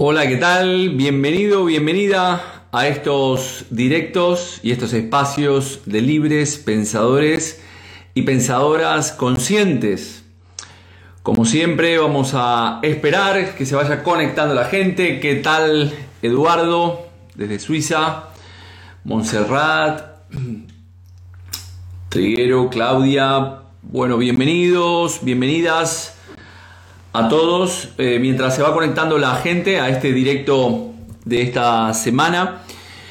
Hola, ¿qué tal? Bienvenido, bienvenida a estos directos y estos espacios de libres pensadores y pensadoras conscientes. Como siempre, vamos a esperar que se vaya conectando la gente. ¿Qué tal, Eduardo, desde Suiza? Montserrat, Triguero, Claudia. Bueno, bienvenidos, bienvenidas a todos eh, mientras se va conectando la gente a este directo de esta semana.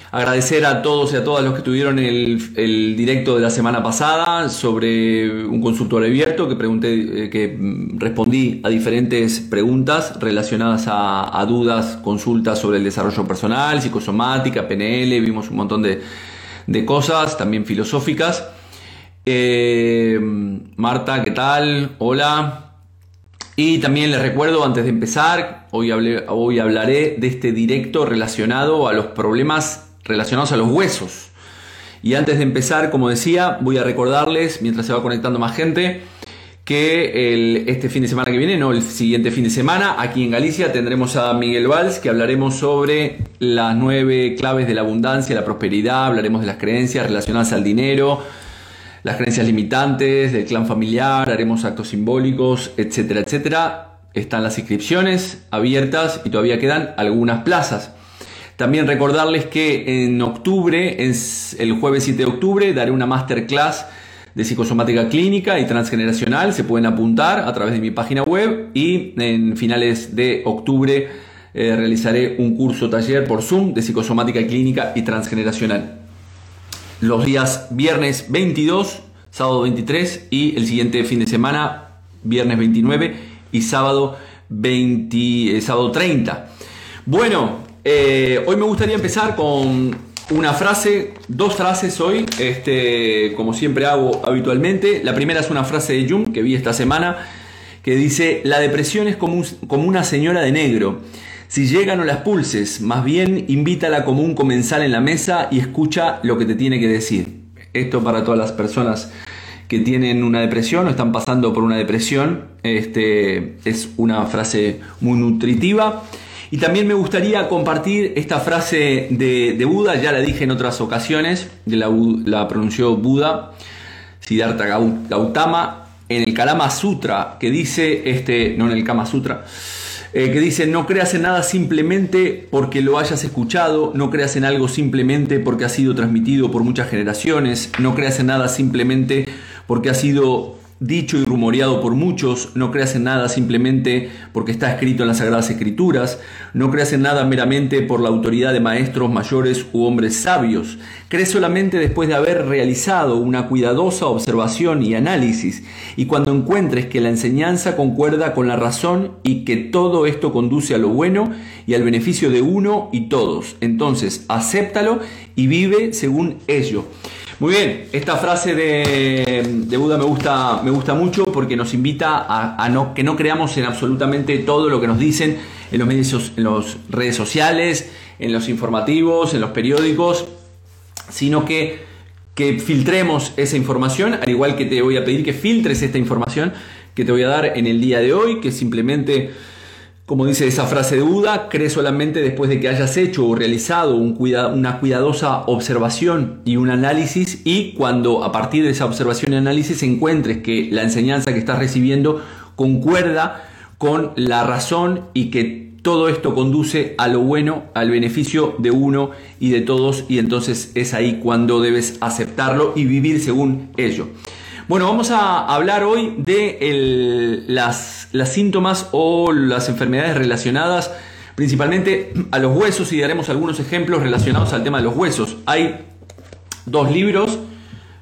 Agradecer a todos y a todas los que tuvieron el, directo de la semana pasada sobre un consultorio abierto que pregunté, eh, que mm, respondí a diferentes preguntas relacionadas a, dudas, consultas sobre el desarrollo personal, psicosomática, PNL, vimos un montón de, cosas, también filosóficas. Eh, Marta, ¿qué tal? Hola. Y también les recuerdo, antes de empezar, hoy, hoy hablaré de este directo relacionado a los problemas relacionados a los huesos. Y antes de empezar, como decía, voy a recordarles, mientras se va conectando más gente, que este fin de semana que viene, no el siguiente fin de semana, aquí en Galicia tendremos a Miguel Valls, que hablaremos sobre las nueve claves de la abundancia, la prosperidad, hablaremos de las creencias relacionadas al dinero, las creencias limitantes del clan familiar, haremos actos simbólicos, etcétera, etcétera. Están las inscripciones abiertas y todavía quedan algunas plazas. También recordarles que en octubre, el jueves 7 de octubre, daré una masterclass de psicosomática clínica y transgeneracional. Se pueden apuntar a través de mi página web y en finales de octubre eh, realizaré un curso taller por Zoom de psicosomática clínica y transgeneracional los días viernes 22, sábado 23 y el siguiente fin de semana, viernes 29 y sábado, 20, eh, sábado 30. Bueno, eh, hoy me gustaría empezar con una frase, dos frases hoy, este, como siempre hago habitualmente. La primera es una frase de Jung que vi esta semana que dice, la depresión es como, como una señora de negro si llega no la expulses, más bien invítala como un comensal en la mesa y escucha lo que te tiene que decir. Esto para todas las personas que tienen una depresión o están pasando por una depresión, este, es una frase muy nutritiva. Y también me gustaría compartir esta frase de, Buda, ya la dije en otras ocasiones, la, la pronunció Buda, Siddhartha Gautama, en el Kalama Sutra, que dice, este, no en el Kama Sutra, eh, que dice, no creas en nada simplemente porque lo hayas escuchado, no creas en algo simplemente porque ha sido transmitido por muchas generaciones, no creas en nada simplemente porque ha sido dicho y rumoreado por muchos, no creas en nada simplemente porque está escrito en las Sagradas Escrituras, no creas en nada meramente por la autoridad de maestros mayores u hombres sabios, crees solamente después de haber realizado una cuidadosa observación y análisis, y cuando encuentres que la enseñanza concuerda con la razón y que todo esto conduce a lo bueno y al beneficio de uno y todos, entonces acéptalo y vive según ello. Muy bien, esta frase de, Buda me gusta, me gusta mucho porque nos invita a, no, que no creamos en absolutamente todo lo que nos dicen en los medios, en las redes sociales, en los informativos, en los periódicos, sino que, que filtremos esa información, al igual que te voy a pedir que filtres esta información que te voy a dar en el día de hoy, que simplemente como dice esa frase de Buda, cree solamente después de que hayas hecho o realizado una cuidadosa observación y un análisis y cuando a partir de esa observación y análisis encuentres que la enseñanza que estás recibiendo concuerda con la razón y que todo esto conduce a lo bueno, al beneficio de uno y de todos y entonces es ahí cuando debes aceptarlo y vivir según ello. Bueno, vamos a hablar hoy de las, síntomas o las enfermedades relacionadas principalmente a los huesos y daremos algunos ejemplos relacionados al tema de los huesos. Hay dos libros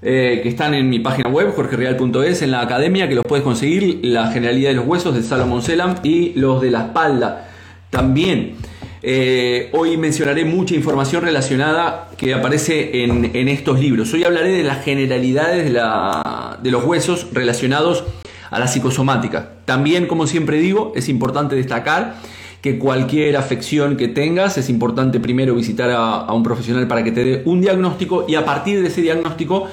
eh, que están en mi página web, jorgereal.es, en la academia, que los puedes conseguir, La Generalidad de los Huesos de Salomón Selam y los de la espalda también. Eh, hoy mencionaré mucha información relacionada que aparece en, estos libros. Hoy hablaré de las generalidades de la, de los huesos relacionados a la psicosomática. También, como siempre digo, es importante destacar que cualquier afección que tengas, es importante primero visitar a, un profesional para que te dé un diagnóstico y a partir de ese diagnóstico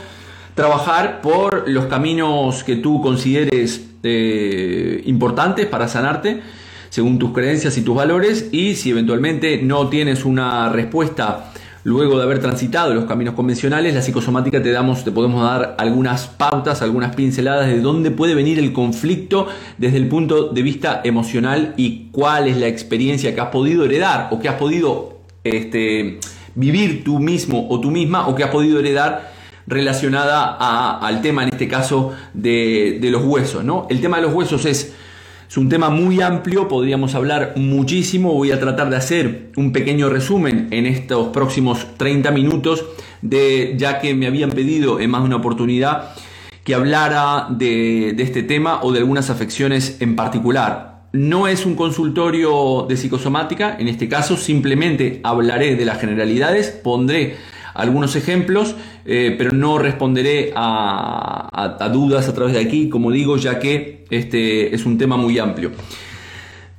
trabajar por los caminos que tú consideres eh, importantes para sanarte según tus creencias y tus valores y si eventualmente no tienes una respuesta luego de haber transitado los caminos convencionales, la psicosomática te damos, te podemos dar algunas pautas, algunas pinceladas de dónde puede venir el conflicto desde el punto de vista emocional y cuál es la experiencia que has podido heredar o que has podido este, vivir tú mismo o tú misma o que has podido heredar relacionada al tema en este caso de, de los huesos. ¿no? El tema de los huesos es es un tema muy amplio, podríamos hablar muchísimo, voy a tratar de hacer un pequeño resumen en estos próximos 30 minutos, de, ya que me habían pedido en más de una oportunidad que hablara de, de este tema o de algunas afecciones en particular. No es un consultorio de psicosomática, en este caso simplemente hablaré de las generalidades, pondré algunos ejemplos, eh, pero no responderé a, dudas a través de aquí, como digo, ya que este es un tema muy amplio.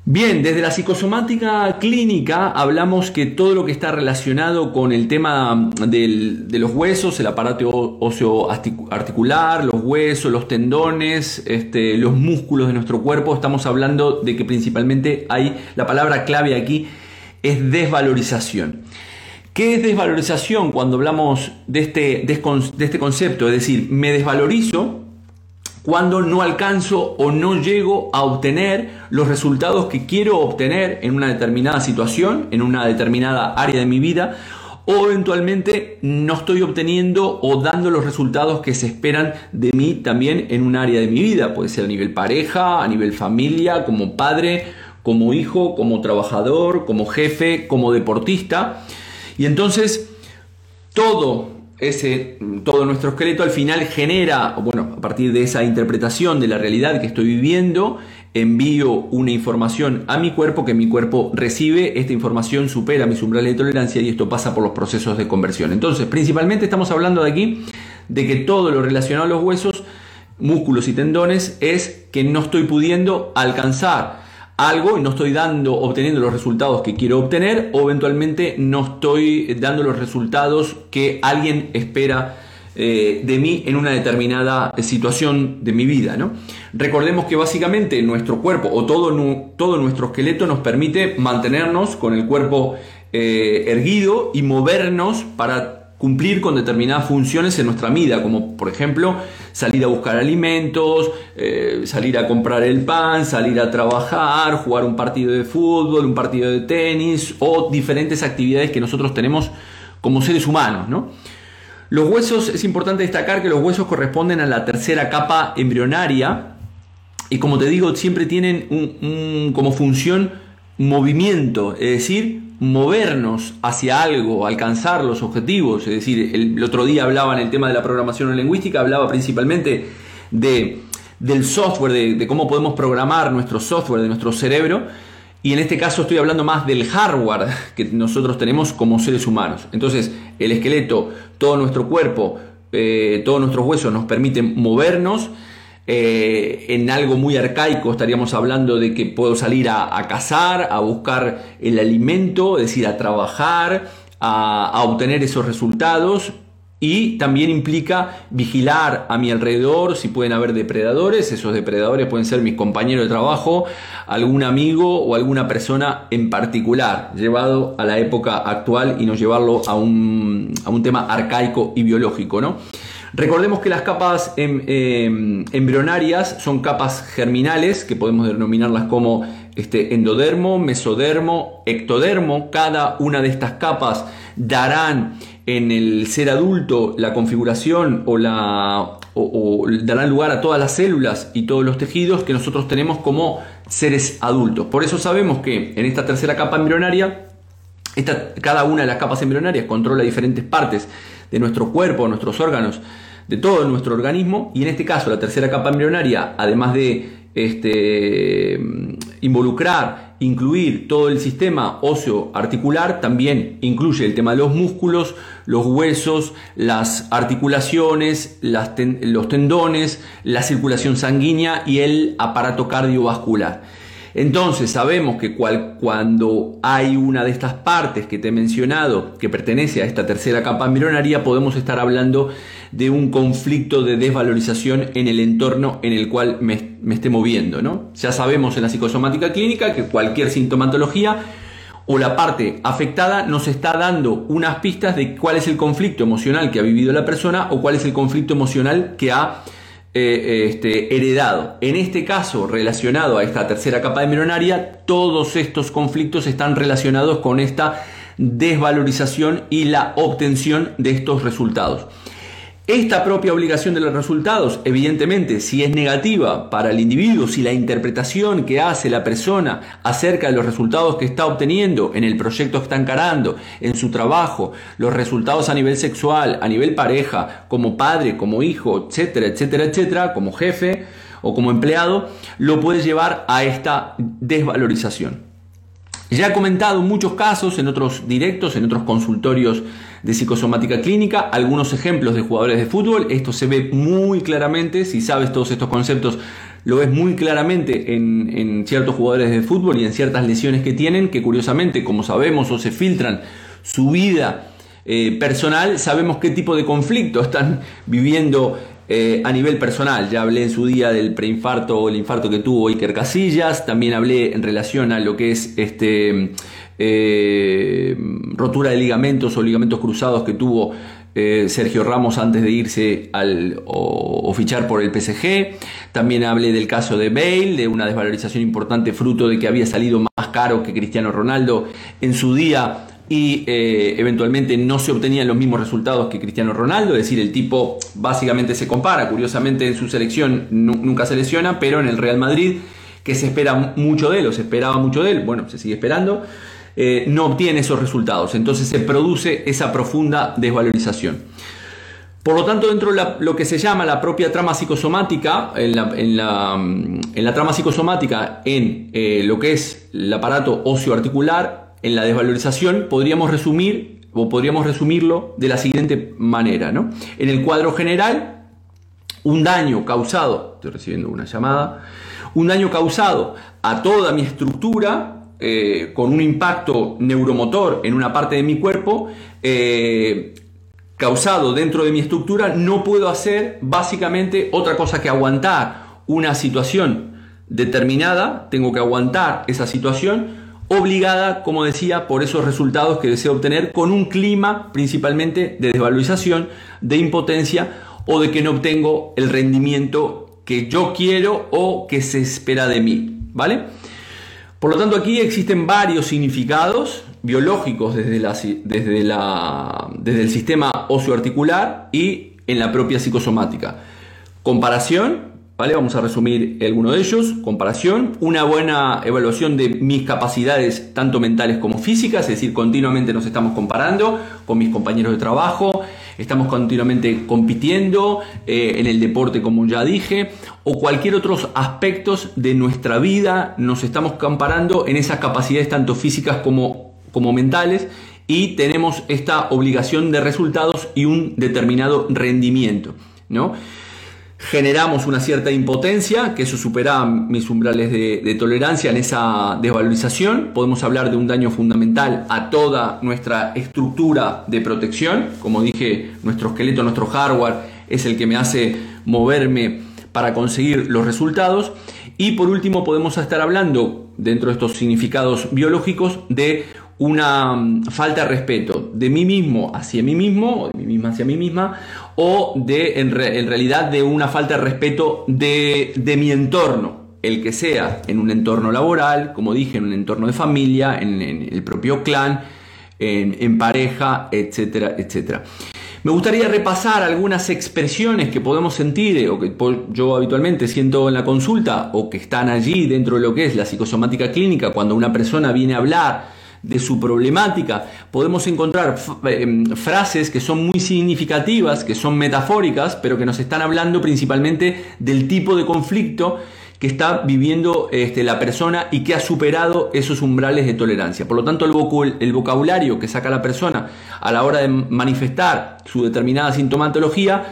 Bien, desde la psicosomática clínica hablamos que todo lo que está relacionado con el tema de los huesos, el aparato óseo articular, los huesos, los tendones, este, los músculos de nuestro cuerpo, estamos hablando de que principalmente hay, la palabra clave aquí es desvalorización. ¿Qué es desvalorización cuando hablamos de este, de este concepto? Es decir, me desvalorizo cuando no alcanzo o no llego a obtener los resultados que quiero obtener en una determinada situación, en una determinada área de mi vida, o eventualmente no estoy obteniendo o dando los resultados que se esperan de mí también en un área de mi vida, puede ser a nivel pareja, a nivel familia, como padre, como hijo, como trabajador, como jefe, como deportista. Y entonces todo ese, todo nuestro esqueleto al final genera, bueno, a partir de esa interpretación de la realidad que estoy viviendo, envío una información a mi cuerpo que mi cuerpo recibe, esta información supera mis umbrales de tolerancia y esto pasa por los procesos de conversión. Entonces, principalmente estamos hablando de aquí de que todo lo relacionado a los huesos, músculos y tendones es que no estoy pudiendo alcanzar algo y no estoy dando, obteniendo los resultados que quiero obtener o eventualmente no estoy dando los resultados que alguien espera eh, de mí en una determinada situación de mi vida. ¿no? Recordemos que básicamente nuestro cuerpo o todo, todo nuestro esqueleto nos permite mantenernos con el cuerpo eh, erguido y movernos para cumplir con determinadas funciones en nuestra vida, como por ejemplo salir a buscar alimentos, eh, salir a comprar el pan, salir a trabajar, jugar un partido de fútbol, un partido de tenis o diferentes actividades que nosotros tenemos como seres humanos. ¿no? Los huesos, es importante destacar que los huesos corresponden a la tercera capa embrionaria y como te digo, siempre tienen un, como función movimiento, es decir, movernos hacia algo, alcanzar los objetivos. Es decir, el, otro día hablaba en el tema de la programación lingüística, hablaba principalmente de, del software, de, cómo podemos programar nuestro software, de nuestro cerebro. Y en este caso estoy hablando más del hardware que nosotros tenemos como seres humanos. Entonces, el esqueleto, todo nuestro cuerpo, eh, todos nuestros huesos nos permiten movernos eh, en algo muy arcaico estaríamos hablando de que puedo salir a, cazar, a buscar el alimento, es decir, a trabajar, a, obtener esos resultados y también implica vigilar a mi alrededor si pueden haber depredadores. Esos depredadores pueden ser mis compañeros de trabajo, algún amigo o alguna persona en particular, llevado a la época actual y no llevarlo a un, a un tema arcaico y biológico. ¿no? Recordemos que las capas em, em, embrionarias son capas germinales, que podemos denominarlas como este, endodermo, mesodermo, ectodermo. Cada una de estas capas darán en el ser adulto la configuración o, la, darán lugar a todas las células y todos los tejidos que nosotros tenemos como seres adultos. Por eso sabemos que en esta tercera capa embrionaria, cada una de las capas embrionarias controla diferentes partes de nuestro cuerpo, nuestros órganos, de todo nuestro organismo y en este caso la tercera capa embrionaria, además de este, involucrar incluir todo el sistema óseo articular, también incluye el tema de los músculos, los huesos, las articulaciones, los tendones, la circulación sanguínea y el aparato cardiovascular. Entonces sabemos que cuando hay una de estas partes que te he mencionado que pertenece a esta tercera capa podemos estar hablando de un conflicto de desvalorización en el entorno en el cual me, esté moviendo. ¿no? Ya sabemos en la psicosomática clínica que cualquier sintomatología o la parte afectada nos está dando unas pistas de cuál es el conflicto emocional que ha vivido la persona o cuál es el conflicto emocional que ha eh, este, heredado. En este caso, relacionado a esta tercera capa de embrionaria, todos estos conflictos están relacionados con esta desvalorización y la obtención de estos resultados. Esta propia obligación de los resultados, evidentemente, si es negativa para el individuo, si la interpretación que hace la persona acerca de los resultados que está obteniendo en el proyecto que está encarando, en su trabajo, los resultados a nivel sexual, a nivel pareja, como padre, como hijo, etcétera, etcétera, etcétera, como jefe o como empleado, lo puede llevar a esta desvalorización. Ya he comentado muchos casos en otros directos, en otros consultorios de psicosomática clínica, algunos ejemplos de jugadores de fútbol. Esto se ve muy claramente, si sabes todos estos conceptos, lo ves muy claramente en, ciertos jugadores de fútbol y en ciertas lesiones que tienen, que curiosamente, como sabemos o se filtran su vida eh, personal, sabemos qué tipo de conflicto están viviendo eh, a nivel personal, ya hablé en su día del preinfarto o el infarto que tuvo Iker Casillas, también hablé en relación a lo que es este eh, rotura de ligamentos o ligamentos cruzados que tuvo eh, Sergio Ramos antes de irse al, o, fichar por el PSG. También hablé del caso de Bale, de una desvalorización importante fruto de que había salido más caro que Cristiano Ronaldo en su día y eh, eventualmente no se obtenían los mismos resultados que Cristiano Ronaldo, es decir, el tipo básicamente se compara, curiosamente en su selección nunca se lesiona, pero en el Real Madrid, que se espera mucho de él, o se esperaba mucho de él, bueno, se sigue esperando, eh, no obtiene esos resultados, entonces se produce esa profunda desvalorización. Por lo tanto, dentro de lo que se llama la propia trama psicosomática, en la, trama psicosomática, en eh, lo que es el aparato óseo articular, en la desvalorización podríamos resumir o podríamos resumirlo de la siguiente manera, ¿no? En el cuadro general, un daño causado, estoy recibiendo una llamada, un daño causado a toda mi estructura eh, con un impacto neuromotor en una parte de mi cuerpo, eh, causado dentro de mi estructura, no puedo hacer básicamente otra cosa que aguantar una situación determinada, tengo que aguantar esa situación obligada, como decía, por esos resultados que deseo obtener con un clima principalmente de desvalorización, de impotencia o de que no obtengo el rendimiento que yo quiero o que se espera de mí, ¿vale? Por lo tanto, aquí existen varios significados biológicos desde, la, desde, la, desde el sistema osteoarticular y en la propia psicosomática. Comparación, Vamos a resumir alguno de ellos. Comparación, una buena evaluación de mis capacidades tanto mentales como físicas, es decir, continuamente nos estamos comparando con mis compañeros de trabajo, estamos continuamente compitiendo eh, en el deporte como ya dije, o cualquier otros aspectos de nuestra vida, nos estamos comparando en esas capacidades tanto físicas como, como mentales y tenemos esta obligación de resultados y un determinado rendimiento. ¿no? Generamos una cierta impotencia, que eso supera mis umbrales de, tolerancia en esa desvalorización. Podemos hablar de un daño fundamental a toda nuestra estructura de protección. Como dije, nuestro esqueleto, nuestro hardware es el que me hace moverme para conseguir los resultados. Y por último podemos estar hablando, dentro de estos significados biológicos, de una mm, falta de respeto de mí mismo hacia mí mismo, o de mí misma hacia mí misma, o de en, realidad de una falta de respeto de, mi entorno, el que sea, en un entorno laboral, como dije, en un entorno de familia, en, el propio clan, en, en, pareja, etcétera, etcétera. Me gustaría repasar algunas expresiones que podemos sentir eh, o que yo habitualmente siento en la consulta o que están allí dentro de lo que es la psicosomática clínica cuando una persona viene a hablar de su problemática, podemos encontrar em, frases que son muy significativas, que son metafóricas, pero que nos están hablando principalmente del tipo de conflicto que está viviendo este, la persona y que ha superado esos umbrales de tolerancia. Por lo tanto, el, vocabulario que saca la persona a la hora de manifestar su determinada sintomatología,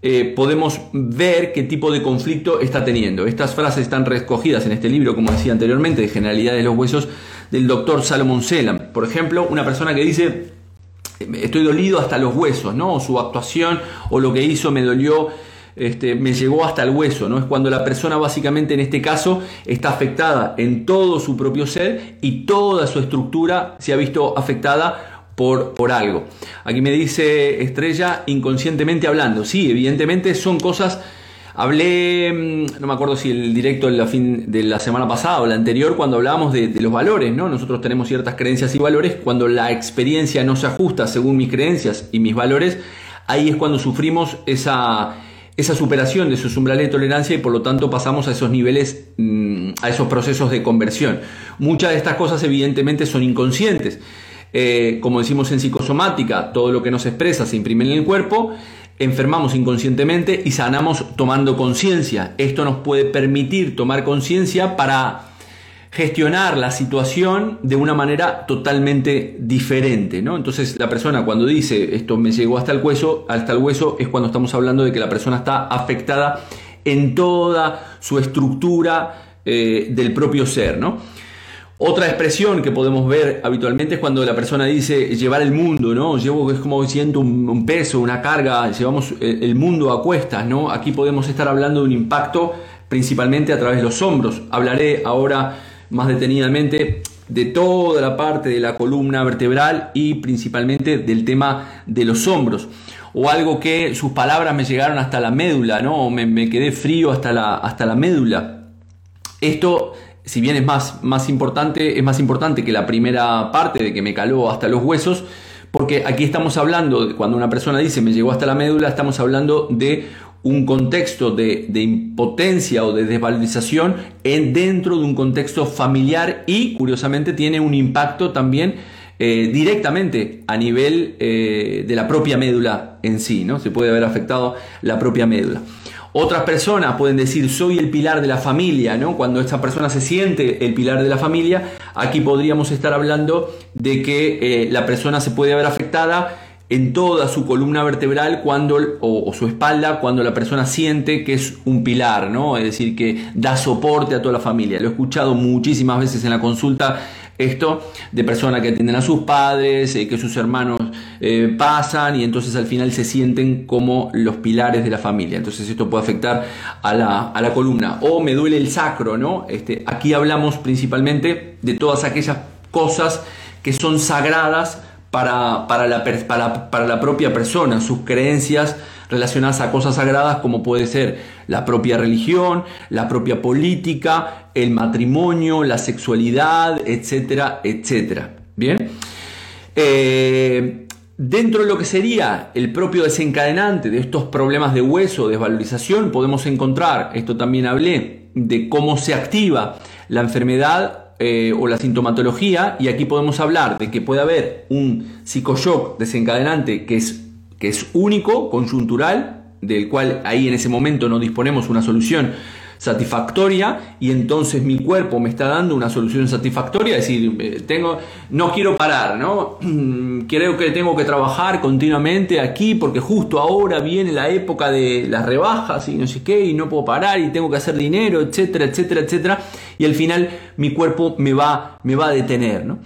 eh, podemos ver qué tipo de conflicto está teniendo. Estas frases están recogidas en este libro, como decía anteriormente, de Generalidades de los Huesos, del doctor Salomon Selam. Por ejemplo, una persona que dice, estoy dolido hasta los huesos, ¿no? su actuación o lo que hizo me dolió este, me llegó hasta el hueso, ¿no? Es cuando la persona básicamente en este caso está afectada en todo su propio ser y toda su estructura se ha visto afectada por, por algo. Aquí me dice Estrella, inconscientemente hablando. Sí, evidentemente son cosas... Hablé, mm, no me acuerdo si el directo de la, fin, de la semana pasada o la anterior, cuando hablábamos de, los valores, ¿no? Nosotros tenemos ciertas creencias y valores, cuando la experiencia no se ajusta según mis creencias y mis valores, ahí es cuando sufrimos esa, esa superación de sus umbrales de tolerancia y por lo tanto pasamos a esos niveles, mm, a esos procesos de conversión. Muchas de estas cosas evidentemente son inconscientes. Eh, como decimos en psicosomática, todo lo que nos expresa se imprime en el cuerpo, enfermamos inconscientemente y sanamos tomando conciencia. Esto nos puede permitir tomar conciencia para gestionar la situación de una manera totalmente diferente, ¿no? Entonces la persona cuando dice esto me llegó hasta el hueso, hasta el hueso es cuando estamos hablando de que la persona está afectada en toda su estructura eh, del propio ser, ¿no? Otra expresión que podemos ver habitualmente es cuando la persona dice llevar el mundo, ¿no? Llevo, es como siento un, peso, una carga, llevamos el, mundo a cuestas, ¿no? Aquí podemos estar hablando de un impacto principalmente a través de los hombros. Hablaré ahora más detenidamente de toda la parte de la columna vertebral y principalmente del tema de los hombros. O algo que sus palabras me llegaron hasta la médula, ¿no? Me, me quedé frío hasta la, hasta la médula. Esto, si bien es más, más importante, es más importante que la primera parte de que me caló hasta los huesos, porque aquí estamos hablando, cuando una persona dice me llegó hasta la médula, estamos hablando de un contexto de, impotencia o de desvalorización en, dentro de un contexto familiar y curiosamente tiene un impacto también eh, directamente a nivel eh, de la propia médula en sí, ¿no? Se puede haber afectado la propia médula. Otras personas pueden decir soy el pilar de la familia, ¿no? Cuando esta persona se siente el pilar de la familia, aquí podríamos estar hablando de que eh, la persona se puede ver afectada en toda su columna vertebral cuando, o, su espalda cuando la persona siente que es un pilar, ¿no? Es decir, que da soporte a toda la familia. Lo he escuchado muchísimas veces en la consulta esto de personas que atienden a sus padres, eh, que sus hermanos eh, pasan y entonces al final se sienten como los pilares de la familia. Entonces esto puede afectar a la, a la columna. O me duele el sacro, ¿no? Este, aquí hablamos principalmente de todas aquellas cosas que son sagradas para, para, la, para, la propia persona, sus creencias relacionadas a cosas sagradas como puede ser la propia religión, la propia política, el matrimonio, la sexualidad, etcétera, etcétera. Bien. Eh, dentro de lo que sería el propio desencadenante de estos problemas de hueso, desvalorización, podemos encontrar, esto también hablé, de cómo se activa la enfermedad eh, o la sintomatología, y aquí podemos hablar de que puede haber un psicoshock desencadenante que es, que es único, conjuntural, del cual ahí en ese momento no disponemos una solución satisfactoria y entonces mi cuerpo me está dando una solución satisfactoria, es decir, eh, tengo, no quiero parar, ¿no? Creo que tengo que trabajar continuamente aquí porque justo ahora viene la época de las rebajas y no sé qué y no puedo parar y tengo que hacer dinero, etcétera, etcétera, etcétera y al final mi cuerpo me va, me va a detener, ¿no?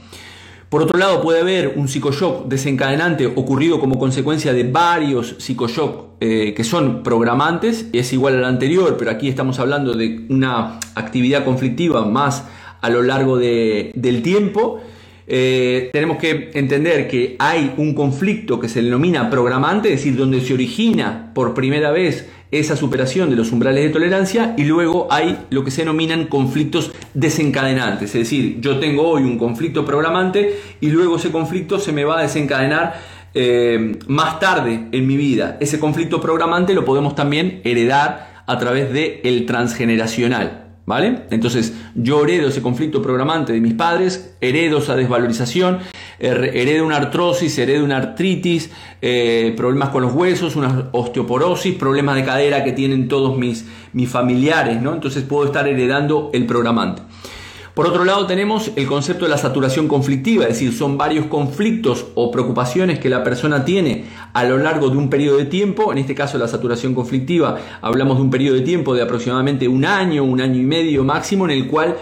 Por otro lado, puede haber un psicoshock desencadenante ocurrido como consecuencia de varios psicoshock eh, que son programantes, es igual al anterior, pero aquí estamos hablando de una actividad conflictiva más a lo largo del tiempo. Eh, tenemos que entender que hay un conflicto que se denomina programante, es decir, donde se origina por primera vez esa superación de los umbrales de tolerancia y luego hay lo que se denominan conflictos desencadenantes, es decir, yo tengo hoy un conflicto programante y luego ese conflicto se me va a desencadenar eh, más tarde en mi vida. Ese conflicto programante lo podemos también heredar a través del el transgeneracional. ¿Vale? Entonces yo heredo ese conflicto programante de mis padres, heredo esa desvalorización, herede una artrosis, herede una artritis, eh, problemas con los huesos, una osteoporosis, problemas de cadera que tienen todos mis, mis familiares, ¿no? Entonces puedo estar heredando el programante. Por otro lado tenemos el concepto de la saturación conflictiva, es decir, son varios conflictos o preocupaciones que la persona tiene a lo largo de un periodo de tiempo, en este caso la saturación conflictiva, hablamos de un periodo de tiempo de aproximadamente un año, un año y medio máximo, en el cual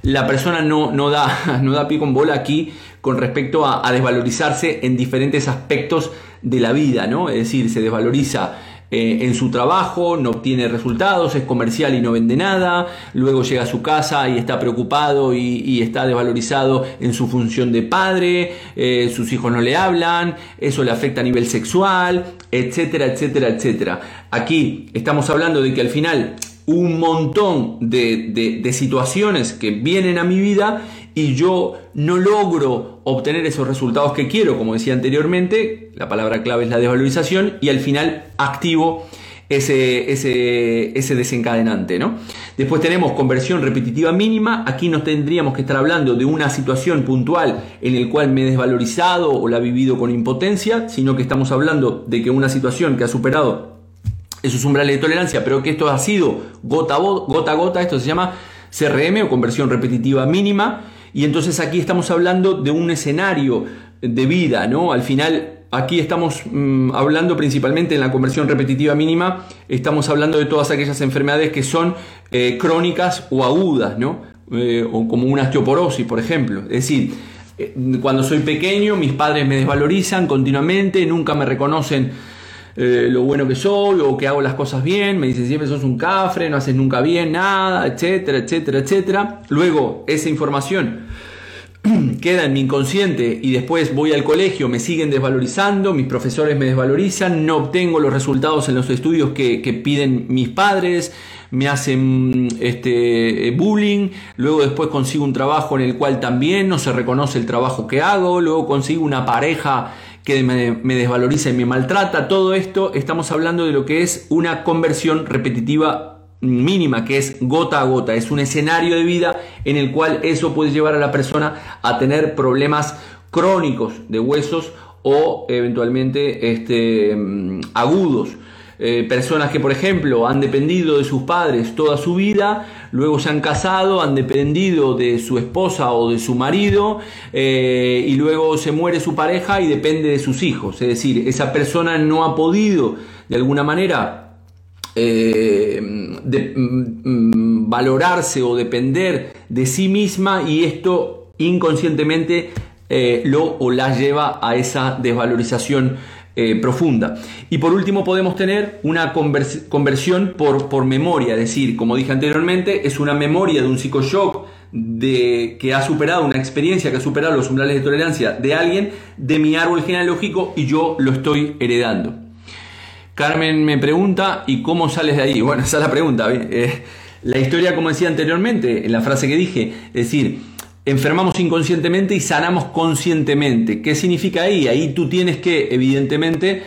la persona no, no, da, no da pie con bola aquí con respecto a, a desvalorizarse en diferentes aspectos de la vida, ¿no? Es decir, se desvaloriza eh, en su trabajo, no obtiene resultados, es comercial y no vende nada, luego llega a su casa y está preocupado y, está desvalorizado en su función de padre, eh, sus hijos no le hablan, eso le afecta a nivel sexual, etcétera, etcétera, etcétera. Aquí estamos hablando de que al final un montón de, de situaciones que vienen a mi vida y yo no logro obtener esos resultados que quiero, como decía anteriormente, la palabra clave es la desvalorización y al final activo ese, ese, ese desencadenante. ¿no? Después tenemos conversión repetitiva mínima, aquí no tendríamos que estar hablando de una situación puntual en el cual me he desvalorizado o la he vivido con impotencia, sino que estamos hablando de que una situación que ha superado esos umbrales de tolerancia, pero que esto ha sido gota a gota, gota esto se llama CRM o conversión repetitiva mínima, y entonces aquí estamos hablando de un escenario de vida, ¿no? Al final, aquí estamos mm, hablando principalmente en la conversión repetitiva mínima, estamos hablando de todas aquellas enfermedades que son eh, crónicas o agudas, ¿no? Eh, o como una osteoporosis, por ejemplo. Es decir, eh, cuando soy pequeño, mis padres me desvalorizan continuamente, nunca me reconocen lo bueno que soy o que hago las cosas bien, me dicen siempre sos un cafre, no haces nunca bien nada, etcétera, etcétera, etcétera. Luego, esa información queda en mi inconsciente y después voy al colegio, me siguen desvalorizando, mis profesores me desvalorizan, no obtengo los resultados en los estudios que, piden mis padres, me hacen este, bullying, luego después consigo un trabajo en el cual también no se reconoce el trabajo que hago, luego consigo una pareja que me, desvaloriza y me maltrata, todo esto estamos hablando de lo que es una conversión repetitiva mínima, que es gota a gota, es un escenario de vida en el cual eso puede llevar a la persona a tener problemas crónicos de huesos o eventualmente este, mm, agudos. Eh, personas que, por ejemplo, han dependido de sus padres toda su vida, luego se han casado, han dependido de su esposa o de su marido, eh, y luego se muere su pareja y depende de sus hijos. Es decir, esa persona no ha podido, de alguna manera, eh, mm, valorarse o depender de sí misma y esto inconscientemente lo o la lleva a esa desvalorización eh, profunda. Y por último podemos tener una conversión por, por memoria, es decir, como dije anteriormente, es una memoria de un psicoshock de que ha superado una experiencia que ha superado los umbrales de tolerancia de alguien de mi árbol genealógico y yo lo estoy heredando. Carmen me pregunta, ¿y cómo sales de ahí? Bueno, esa es la pregunta. Eh, la historia, como decía anteriormente, en la frase que dije, es decir, enfermamos inconscientemente y sanamos conscientemente. ¿Qué significa ahí? Ahí tú tienes que, evidentemente,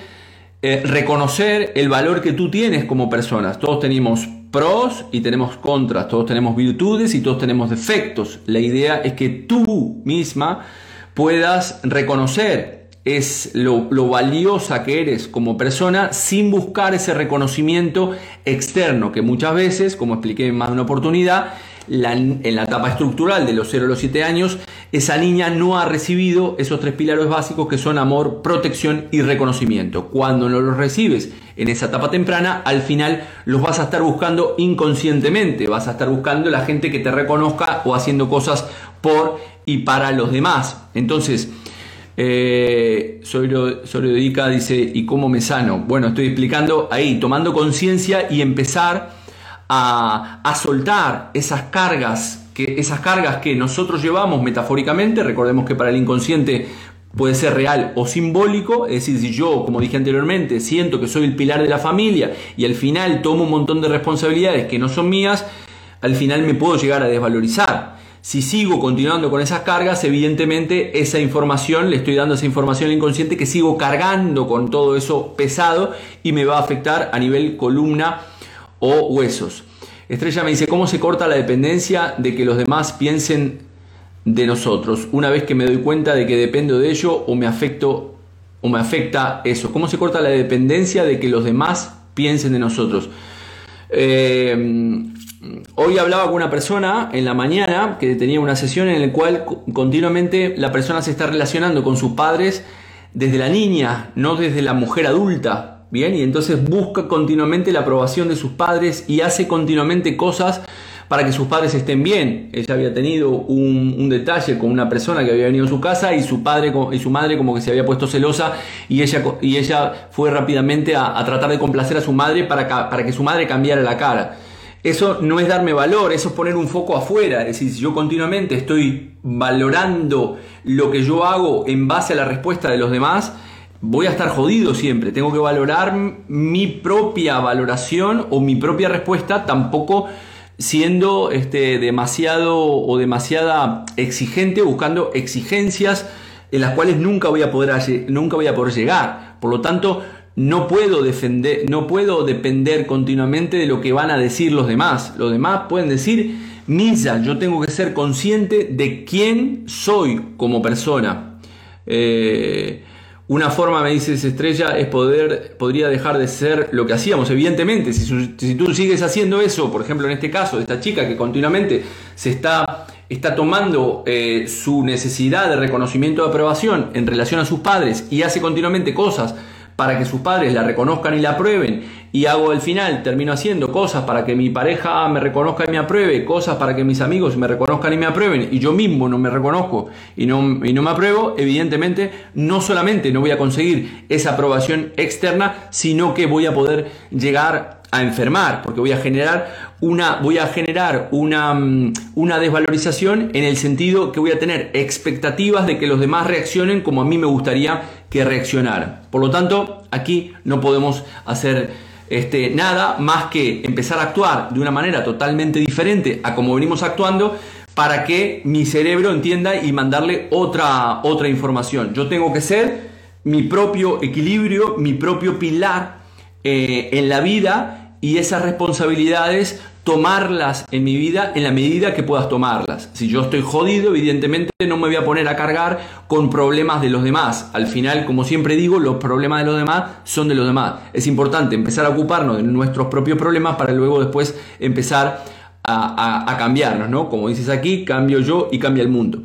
eh, reconocer el valor que tú tienes como personas. Todos tenemos pros y tenemos contras, todos tenemos virtudes y todos tenemos defectos. La idea es que tú misma puedas reconocer es lo, valiosa que eres como persona sin buscar ese reconocimiento externo que muchas veces, como expliqué en más de una oportunidad, en la etapa estructural de los 0 a los 7 años, esa niña no ha recibido esos tres pilares básicos que son amor, protección y reconocimiento. Cuando no los recibes en esa etapa temprana, al final los vas a estar buscando inconscientemente, vas a estar buscando la gente que te reconozca o haciendo cosas por y para los demás. Entonces, eh, Dedica dice, ¿y cómo me sano? Bueno, estoy explicando ahí, tomando conciencia y empezar a, soltar esas cargas, que, esas cargas que nosotros llevamos metafóricamente, recordemos que para el inconsciente puede ser real o simbólico, es decir, si yo, como dije anteriormente, siento que soy el pilar de la familia y al final tomo un montón de responsabilidades que no son mías, al final me puedo llegar a desvalorizar. Si sigo continuando con esas cargas, evidentemente esa información, le estoy dando esa información al inconsciente que sigo cargando con todo eso pesado y me va a afectar a nivel columna o huesos. Estrella me dice, ¿cómo se corta la dependencia de que los demás piensen de nosotros, una vez que me doy cuenta de que dependo de ello o me afecto o me afecta eso. ¿Cómo se corta la dependencia de que los demás piensen de nosotros? Eh, hoy hablaba con una persona en la mañana que tenía una sesión en la cual continuamente la persona se está relacionando con sus padres desde la niña, no desde la mujer adulta. Bien, y entonces busca continuamente la aprobación de sus padres y hace continuamente cosas para que sus padres estén bien. Ella había tenido un, detalle con una persona que había venido a su casa y su padre y su madre como que se había puesto celosa y ella, y ella fue rápidamente a, tratar de complacer a su madre para, para que su madre cambiara la cara. Eso no es darme valor, eso es poner un foco afuera. Es decir, si yo continuamente estoy valorando lo que yo hago en base a la respuesta de los demás, voy a estar jodido siempre. Tengo que valorar mi propia valoración o mi propia respuesta. Tampoco siendo este, demasiado o demasiada exigente, buscando exigencias en las cuales nunca voy a poder, nunca voy a poder llegar. Por lo tanto, no puedo defender, no puedo depender continuamente de lo que van a decir los demás. Los demás pueden decir misa, yo tengo que ser consciente de quién soy como persona. Eh, una forma, me dices Estrella, es poder, podría dejar de ser lo que hacíamos. Evidentemente, si, tú sigues haciendo eso, por ejemplo en este caso de esta chica que continuamente se está, está tomando eh, su necesidad de reconocimiento de aprobación en relación a sus padres y hace continuamente cosas para que sus padres la reconozcan y la aprueben. Y hago al final, termino haciendo cosas para que mi pareja me reconozca y me apruebe, cosas para que mis amigos me reconozcan y me aprueben y yo mismo no me reconozco y no, y no me apruebo, evidentemente no solamente no voy a conseguir esa aprobación externa, sino que voy a poder llegar a enfermar, porque voy a generar una, voy a generar una, mm, una desvalorización en el sentido que voy a tener expectativas de que los demás reaccionen como a mí me gustaría que reaccionaran. Por lo tanto, aquí no podemos hacer este, nada más que empezar a actuar de una manera totalmente diferente a como venimos actuando para que mi cerebro entienda y mandarle otra, otra información. Yo tengo que ser mi propio equilibrio, mi propio pilar eh, en la vida y esas responsabilidades tomarlas en mi vida en la medida que puedas tomarlas. Si yo estoy jodido, evidentemente no me voy a poner a cargar con problemas de los demás. Al final, como siempre digo, los problemas de los demás son de los demás. Es importante empezar a ocuparnos de nuestros propios problemas para luego después empezar a, cambiarnos, ¿no? Como dices aquí, cambio yo y cambia el mundo.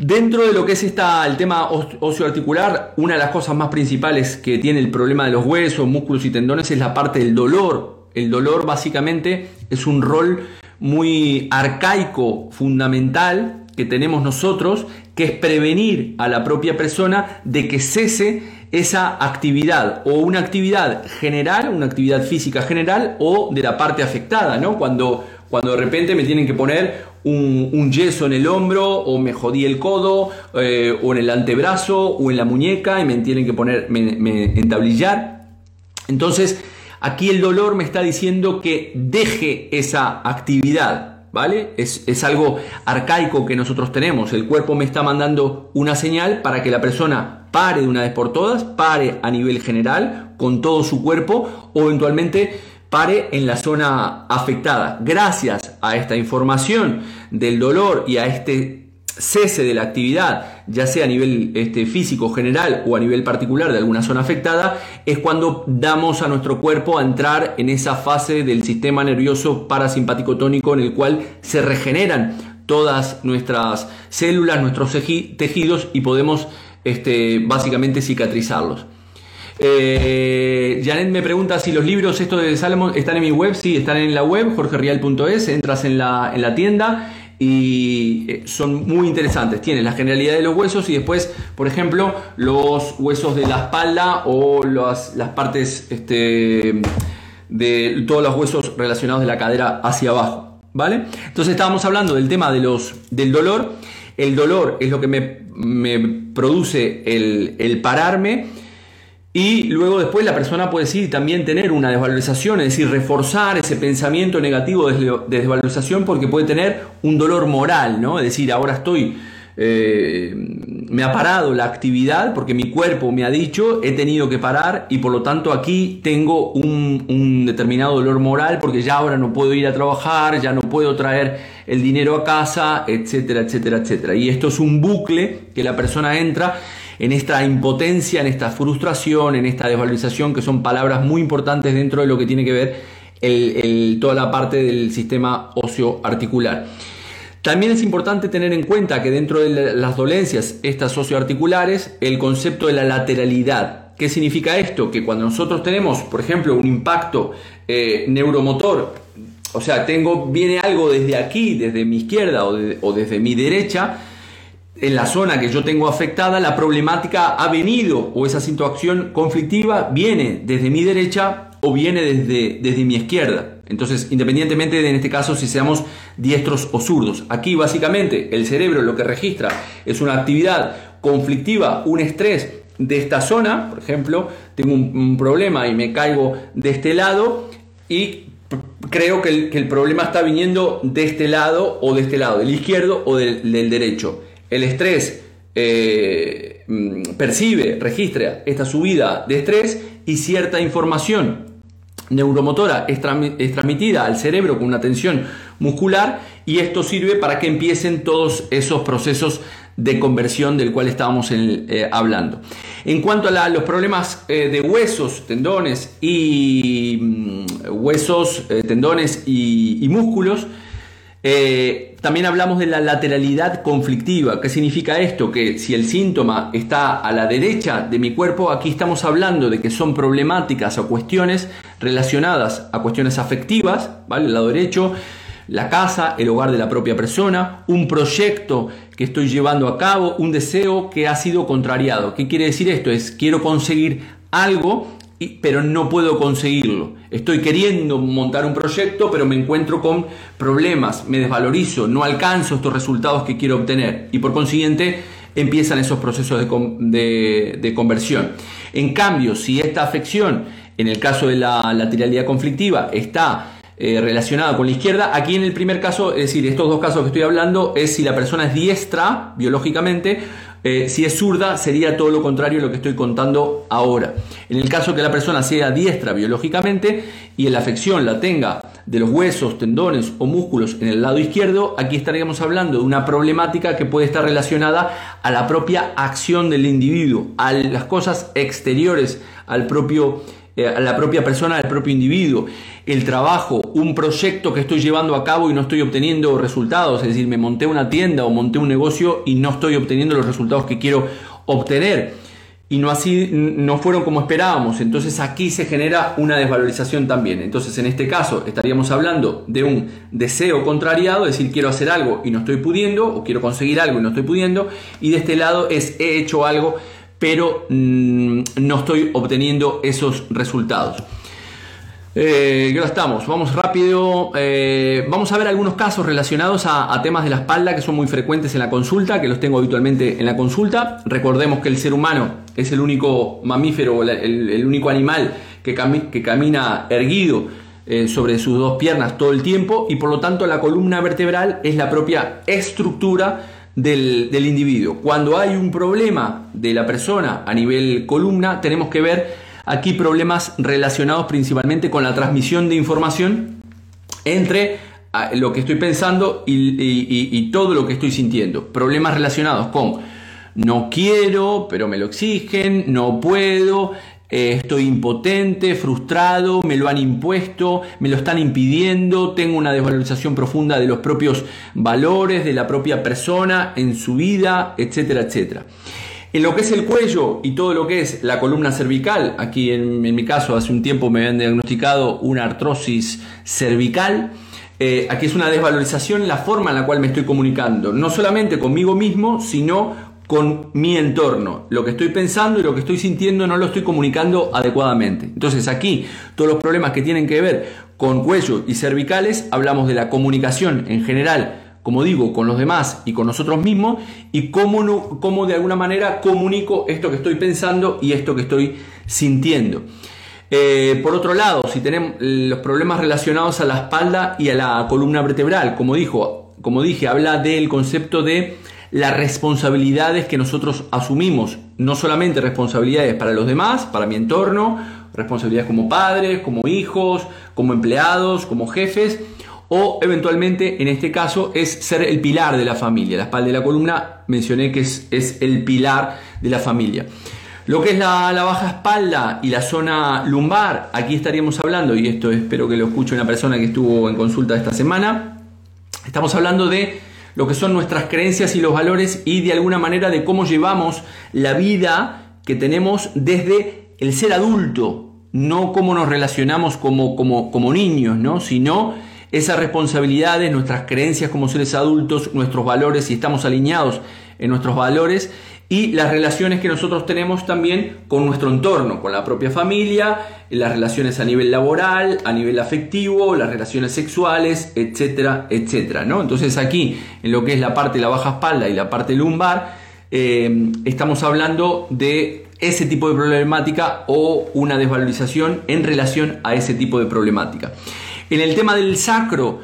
Dentro de lo que es esta, el tema osteoarticular, una de las cosas más principales que tiene el problema de los huesos, músculos y tendones es la parte del dolor el dolor básicamente es un rol muy arcaico, fundamental que tenemos nosotros, que es prevenir a la propia persona de que cese esa actividad o una actividad general, una actividad física general o de la parte afectada, ¿no? Cuando, cuando de repente me tienen que poner un, yeso en el hombro o me jodí el codo eh, o en el antebrazo o en la muñeca y me tienen que poner, me entablillar. Entonces, Aquí el dolor me está diciendo que deje esa actividad, ¿vale? Es, algo arcaico que nosotros tenemos. El cuerpo me está mandando una señal para que la persona pare de una vez por todas, pare a nivel general con todo su cuerpo o eventualmente pare en la zona afectada. Gracias a esta información del dolor y a este cese de la actividad, ya sea a nivel este, físico general o a nivel particular de alguna zona afectada, es cuando damos a nuestro cuerpo a entrar en esa fase del sistema nervioso parasimpático tónico en el cual se regeneran todas nuestras células, nuestros tejidos y podemos este, básicamente cicatrizarlos. Eh, Janet me pregunta si los libros estos de Salomón están en mi web. Sí, están en la web, jorgerial.es. Entras en la, en la tienda y eh, son muy interesantes. Tienen la generalidad de los huesos y después, por ejemplo, los huesos de la espalda o las, las partes este, de todos los huesos relacionados de la cadera hacia abajo. ¿Vale? Entonces estábamos hablando del tema de los, del dolor. El dolor es lo que me, me produce el, el pararme y luego después la persona puede decir también tener una desvalorización, es decir, reforzar ese pensamiento negativo de desvalorización porque puede tener un dolor moral, ¿no? Es decir, ahora estoy eh, me ha parado la actividad porque mi cuerpo me ha dicho he tenido que parar y por lo tanto aquí tengo un, un, determinado dolor moral porque ya ahora no puedo ir a trabajar, ya no puedo traer el dinero a casa, etcétera, etcétera, etcétera. Y esto es un bucle que la persona entra en esta impotencia, en esta frustración, en esta desvalorización, que son palabras muy importantes dentro de lo que tiene que ver toda la parte del sistema ocio articular. También es importante tener en cuenta que dentro de las dolencias, estas socioarticulares, el concepto de la lateralidad. ¿Qué significa esto? Que cuando nosotros tenemos, por ejemplo, un impacto eh, neuromotor, o sea, tengo, viene algo desde aquí, desde mi izquierda o desde mi derecha, en la zona que yo tengo afectada, la problemática ha venido o esa situación conflictiva viene desde mi derecha o viene desde, desde mi izquierda. Entonces, independientemente de en este caso si seamos diestros o zurdos. Aquí básicamente el cerebro lo que registra es una actividad conflictiva, un estrés de esta zona, por ejemplo, tengo un, problema y me caigo de este lado y creo que el, problema está viniendo de este lado o de este lado, del izquierdo o del, del derecho el estrés eh, mm, percibe, registra esta subida de estrés y cierta información neuromotora es, transmitida al cerebro con una tensión muscular y esto sirve para que empiecen todos esos procesos de conversión del cual estábamos eh, hablando. En cuanto a los problemas eh, de huesos, tendones y mm, huesos, tendones y músculos, eh, también hablamos de la lateralidad conflictiva. ¿Qué significa esto? Que si el síntoma está a la derecha de mi cuerpo, aquí estamos hablando de que son problemáticas o cuestiones relacionadas a cuestiones afectivas, ¿vale? El lado derecho, la casa, el hogar de la propia persona, un proyecto que estoy llevando a cabo, un deseo que ha sido contrariado. ¿Qué quiere decir esto? Es quiero conseguir algo pero no puedo conseguirlo. Estoy queriendo montar un proyecto, pero me encuentro con problemas, me desvalorizo, no alcanzo estos resultados que quiero obtener y por consiguiente empiezan esos procesos de, conversión. En cambio, si esta afección, en el caso de la lateralidad conflictiva, está eh, relacionada con la izquierda, aquí en el primer caso, es decir, estos dos casos que estoy hablando, es si la persona es diestra biológicamente eh, si es zurda, sería todo lo contrario a lo que estoy contando ahora. En el caso que la persona sea diestra biológicamente y la afección la tenga de los huesos, tendones o músculos en el lado izquierdo, aquí estaríamos hablando de una problemática que puede estar relacionada a la propia acción del individuo, a las cosas exteriores al propio eh, a la propia persona, al propio individuo, el trabajo, un proyecto que estoy llevando a cabo y no estoy obteniendo resultados, es decir, me monté una tienda o monté un negocio y no estoy obteniendo los resultados que quiero obtener y no así no fueron como esperábamos. Entonces aquí se genera una desvalorización también. Entonces en este caso estaríamos hablando de un deseo contrariado, es decir, quiero hacer algo y no estoy pudiendo, o quiero conseguir algo y no estoy pudiendo, y de este lado es he hecho algo pero mm, no estoy obteniendo esos resultados. Eh, estamos, vamos rápido. Eh, vamos a ver algunos casos relacionados a, temas de la espalda que son muy frecuentes en la consulta, que los tengo habitualmente en la consulta. Recordemos que el ser humano es el único mamífero, el, único animal que, que camina erguido eh, sobre sus dos piernas todo el tiempo y por lo tanto la columna vertebral es la propia estructura del, individuo. Cuando hay un problema de la persona a nivel columna, tenemos que ver aquí problemas relacionados principalmente con la transmisión de información entre ah, lo que estoy pensando y, todo lo que estoy sintiendo. Problemas relacionados con no quiero, pero me lo exigen, no puedo, eh, estoy impotente, frustrado, me lo han impuesto, me lo están impidiendo, tengo una desvalorización profunda de los propios valores, de la propia persona en su vida, etcétera, etcétera. En lo que es el cuello y todo lo que es la columna cervical, aquí en, mi caso hace un tiempo me habían diagnosticado una artrosis cervical, eh, aquí es una desvalorización la forma en la cual me estoy comunicando, no solamente conmigo mismo, sino con mi entorno. Lo que estoy pensando y lo que estoy sintiendo no lo estoy comunicando adecuadamente. Entonces aquí todos los problemas que tienen que ver con cuello y cervicales, hablamos de la comunicación en general, como digo, con los demás y con nosotros mismos y cómo, cómo de alguna manera comunico esto que estoy pensando y esto que estoy sintiendo. Eh, por otro lado, si tenemos los problemas relacionados a la espalda y a la columna vertebral, como, dijo, como dije, habla del concepto de las responsabilidades que nosotros asumimos, no solamente responsabilidades para los demás, para mi entorno, responsabilidades como padres, como hijos, como empleados, como jefes, o eventualmente en este caso es ser el pilar de la familia. La espalda de la columna mencioné que es, es el pilar de la familia. Lo que es la, la, baja espalda y la zona lumbar, aquí estaríamos hablando, y esto espero que lo escuche una persona que estuvo en consulta esta semana, estamos hablando de lo que son nuestras creencias y los valores y de alguna manera de cómo llevamos la vida que tenemos desde el ser adulto, no cómo nos relacionamos como, como, como niños, ¿no? sino esas responsabilidades, nuestras creencias como seres adultos, nuestros valores, si estamos alineados en nuestros valores y las relaciones que nosotros tenemos también con nuestro entorno, con la propia familia, las relaciones a nivel laboral, a nivel afectivo, las relaciones sexuales, etcétera, etcétera. ¿no? Entonces aquí, en lo que es la parte de la baja espalda y la parte lumbar, eh, estamos hablando de ese tipo de problemática o una desvalorización en relación a ese tipo de problemática. En el tema del sacro,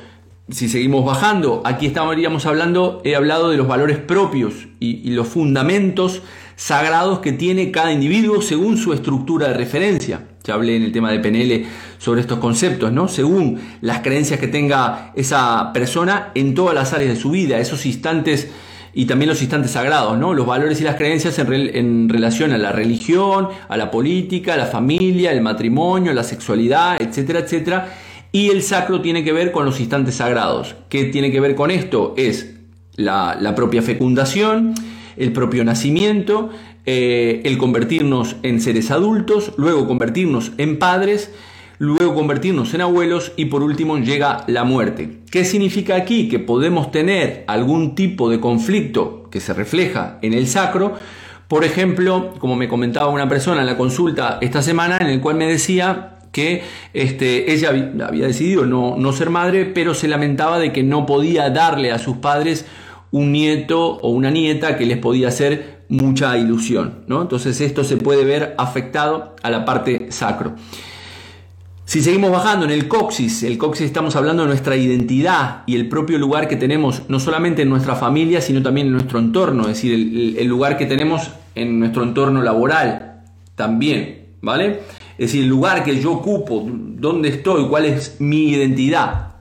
si seguimos bajando, aquí estaríamos hablando, he hablado de los valores propios y, los fundamentos sagrados que tiene cada individuo según su estructura de referencia. Ya hablé en el tema de PNL sobre estos conceptos, ¿no? Según las creencias que tenga esa persona en todas las áreas de su vida, esos instantes y también los instantes sagrados, ¿no? Los valores y las creencias en, en relación a la religión, a la política, a la familia, el matrimonio, la sexualidad, etcétera, etcétera y el sacro tiene que ver con los instantes sagrados. ¿Qué tiene que ver con esto? Es la, propia fecundación, el propio nacimiento, eh, el convertirnos en seres adultos, luego convertirnos en padres, luego convertirnos en abuelos y por último llega la muerte. ¿Qué significa aquí? Que podemos tener algún tipo de conflicto que se refleja en el sacro. Por ejemplo, como me comentaba una persona en la consulta esta semana, en el cual me decía que este, ella había decidido no, no ser madre, pero se lamentaba de que no podía darle a sus padres un nieto o una nieta que les podía hacer mucha ilusión. ¿no? Entonces esto se puede ver afectado a la parte sacro. Si seguimos bajando en el coxis, el coxis estamos hablando de nuestra identidad y el propio lugar que tenemos, no solamente en nuestra familia, sino también en nuestro entorno, es decir, el, el lugar que tenemos en nuestro entorno laboral también, ¿vale? Es decir, el lugar que yo ocupo, dónde estoy, cuál es mi identidad.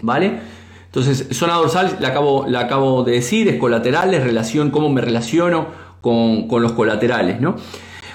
¿Vale? Entonces, zona dorsal, la acabo, acabo de decir, es colaterales, relación, cómo me relaciono con, con los colaterales, ¿no?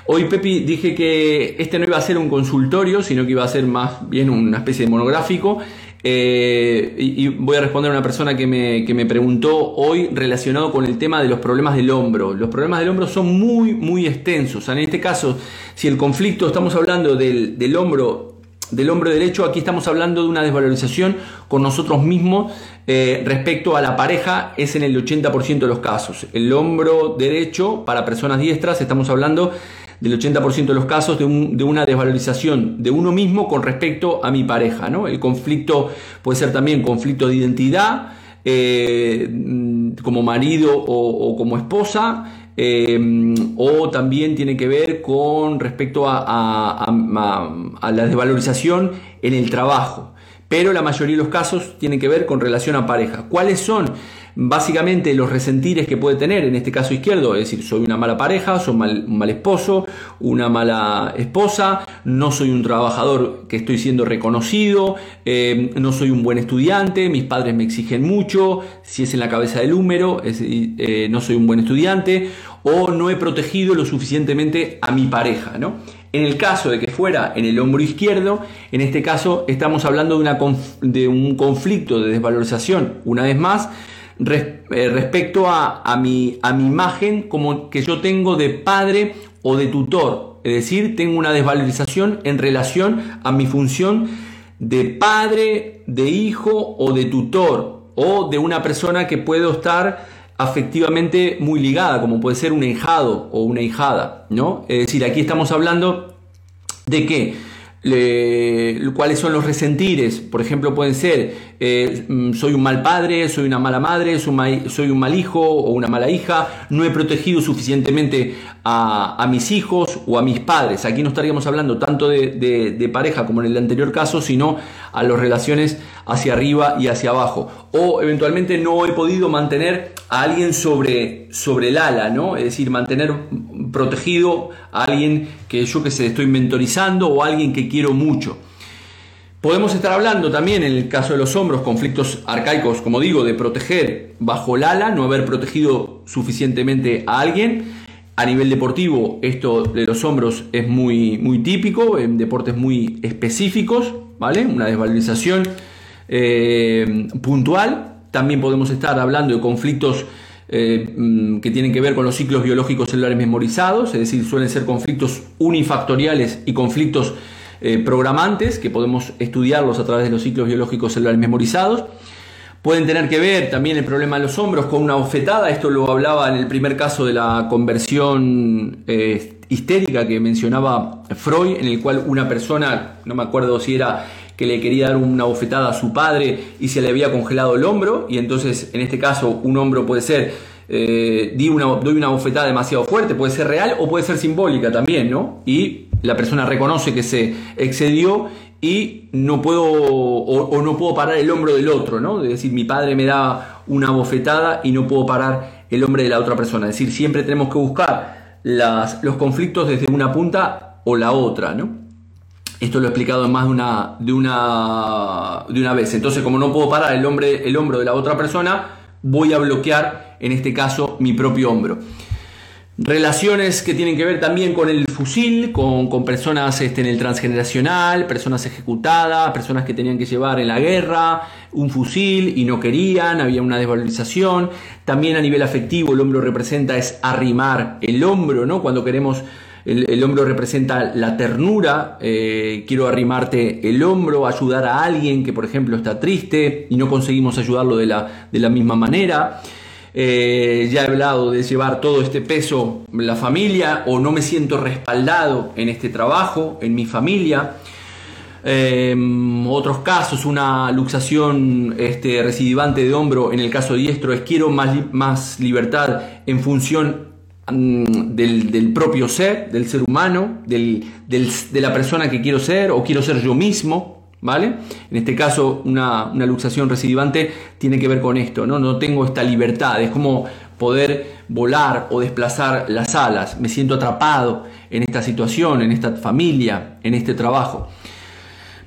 Hoy Pepi dije que este no iba a ser un consultorio, sino que iba a ser más bien una especie de monográfico. Eh, y, voy a responder a una persona que me, que me, preguntó hoy relacionado con el tema de los problemas del hombro. Los problemas del hombro son muy, muy extensos. En este caso, si el conflicto, estamos hablando del, del hombro del hombro derecho, aquí estamos hablando de una desvalorización con nosotros mismos eh, respecto a la pareja, es en el 80% de los casos. El hombro derecho para personas diestras, estamos hablando del 80% de los casos de, una desvalorización de uno mismo con respecto a mi pareja. ¿no? El conflicto puede ser también conflicto de identidad, eh, como marido o, como esposa, eh, o también tiene que ver con respecto a, a, la desvalorización en el trabajo. Pero la mayoría de los casos tienen que ver con relación a pareja. ¿Cuáles son? Básicamente los resentires que puede tener, en este caso izquierdo, es decir, soy una mala pareja, soy un mal esposo, una mala esposa, no soy un trabajador que estoy siendo reconocido, eh, no soy un buen estudiante, mis padres me exigen mucho, si es en la cabeza del húmero, eh, no soy un buen estudiante, o no he protegido lo suficientemente a mi pareja, ¿no? En el caso de que fuera en el hombro izquierdo, en este caso estamos hablando de, una de un conflicto de desvalorización, una vez más, eh, respecto a, mi, imagen como que yo tengo de padre o de tutor. Es decir, tengo una desvalorización en relación a mi función de padre, de hijo o de tutor o de una persona que puedo estar afectivamente muy ligada, como puede ser un hijado o una hijada, ¿no? Es decir, aquí estamos hablando de que cuáles son los resentires. Por ejemplo, pueden ser, eh, mm, soy un mal padre, soy una mala madre, soy, un mal hijo o una mala hija, no he protegido suficientemente a, mis hijos o a mis padres. Aquí no estaríamos hablando tanto de, pareja como en el anterior caso, sino a las relaciones hacia arriba y hacia abajo. O eventualmente no he podido mantener a alguien sobre, sobre el ala, ¿no? Es decir, mantener protegido a alguien que yo que sé, estoy mentorizando o alguien que quiero mucho. Podemos estar hablando también en el caso de los hombros, conflictos arcaicos, como digo, de proteger bajo el ala, no haber protegido suficientemente a alguien. A nivel deportivo, esto de los hombros es muy, muy típico, en deportes muy específicos, ¿vale? Una desvalorización eh, puntual. También podemos estar hablando de conflictos eh, mm, que tienen que ver con los ciclos biológicos celulares memorizados, es decir, suelen ser conflictos unifactoriales y conflictos eh, programantes, que podemos estudiarlos a través de los ciclos biológicos celulares memorizados. Pueden tener que ver también el problema de los hombros con una bofetada, esto lo hablaba en el primer caso de la conversión eh, histérica que mencionaba Freud, en el cual una persona, no me acuerdo si era que le quería dar una bofetada a su padre y se le había congelado el hombro y entonces en este caso un hombro puede ser eh, una, doy una bofetada demasiado fuerte, puede ser real o puede ser simbólica también, ¿no? Y la persona reconoce que se excedió y no puedo o, no puedo parar el hombro del otro, ¿no? Es decir, mi padre me da una bofetada y no puedo parar el hombro de la otra persona. Es decir, siempre tenemos que buscar las, los conflictos desde una punta o la otra, ¿no? Esto lo he explicado más de una, de una, de una vez. Entonces, como no puedo parar el, hombre, el hombro de la otra persona, voy a bloquear, en este caso, mi propio hombro. Relaciones que tienen que ver también con el fusil, con, personas este, en el transgeneracional, personas ejecutadas, personas que tenían que llevar en la guerra un fusil y no querían, había una desvalorización. También a nivel afectivo el hombro representa es arrimar el hombro, ¿no? Cuando queremos el, hombro representa la ternura, eh, quiero arrimarte el hombro, ayudar a alguien que por ejemplo está triste y no conseguimos ayudarlo de la, de la misma manera. Eh, ya he hablado de llevar todo este peso la familia o no me siento respaldado en este trabajo, en mi familia. Eh, otros casos, una luxación este, recidivante de hombro, en el caso diestro, es quiero más, más libertad en función Mm, del, propio ser, del ser humano, del, de la persona que quiero ser o quiero ser yo mismo, ¿vale? En este caso, una, una, luxación recidivante tiene que ver con esto, ¿no? No tengo esta libertad, es como poder volar o desplazar las alas, me siento atrapado en esta situación, en esta familia, en este trabajo.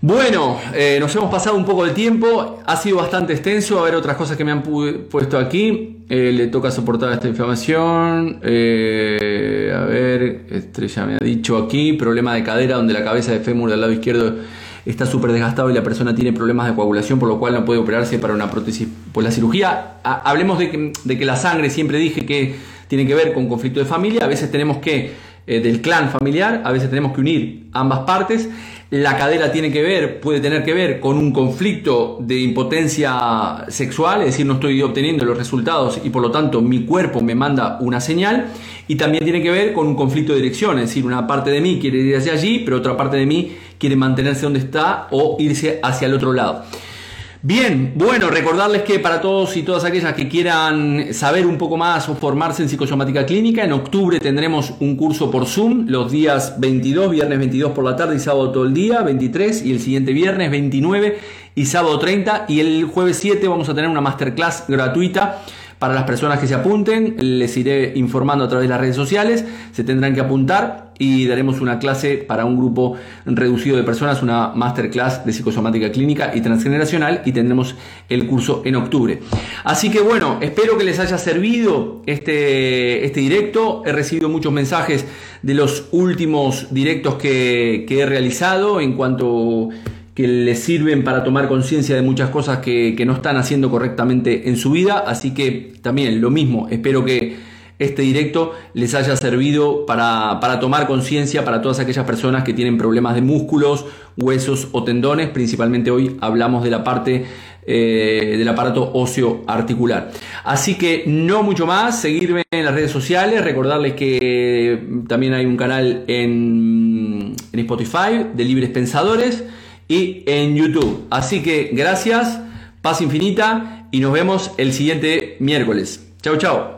Bueno, eh, nos hemos pasado un poco de tiempo, ha sido bastante extenso, a ver otras cosas que me han puesto aquí, eh, le toca soportar esta información, eh, a ver, Estrella me ha dicho aquí, problema de cadera donde la cabeza de fémur del lado izquierdo está súper desgastado y la persona tiene problemas de coagulación, por lo cual no puede operarse para una prótesis por la cirugía. hablemos de que, de que, la sangre, siempre dije que tiene que ver con conflicto de familia, a veces tenemos que, del clan familiar, a veces tenemos que unir ambas partes. La cadera tiene que ver, puede tener que ver con un conflicto de impotencia sexual, es decir, no estoy obteniendo los resultados y por lo tanto mi cuerpo me manda una señal. Y también tiene que ver con un conflicto de dirección, es decir, una parte de mí quiere ir hacia allí, pero otra parte de mí quiere mantenerse donde está o irse hacia el otro lado. Bien, bueno, recordarles que para todos y todas aquellas que quieran saber un poco más o formarse en psicosomática clínica, en octubre tendremos un curso por Zoom los días 22, viernes 22 por la tarde y sábado todo el día, 23 y el siguiente viernes 29 y sábado 30 y el jueves 7 vamos a tener una masterclass gratuita para las personas que se apunten, les iré informando a través de las redes sociales, se tendrán que apuntar y daremos una clase para un grupo reducido de personas, una masterclass de psicosomática clínica y transgeneracional y tendremos el curso en octubre. Así que bueno, espero que les haya servido este, este directo. He recibido muchos mensajes de los últimos directos que, que he realizado en cuanto que les sirven para tomar conciencia de muchas cosas que, no están haciendo correctamente en su vida. Así que también lo mismo, espero que este directo les haya servido para, tomar conciencia para todas aquellas personas que tienen problemas de músculos, huesos o tendones. Principalmente hoy hablamos de la parte eh, del aparato óseo articular. Así que no mucho más, seguirme en las redes sociales, recordarles que también hay un canal en en Spotify de Libres Pensadores y en YouTube. Así que gracias, paz infinita y nos vemos el siguiente miércoles. Chau, chau.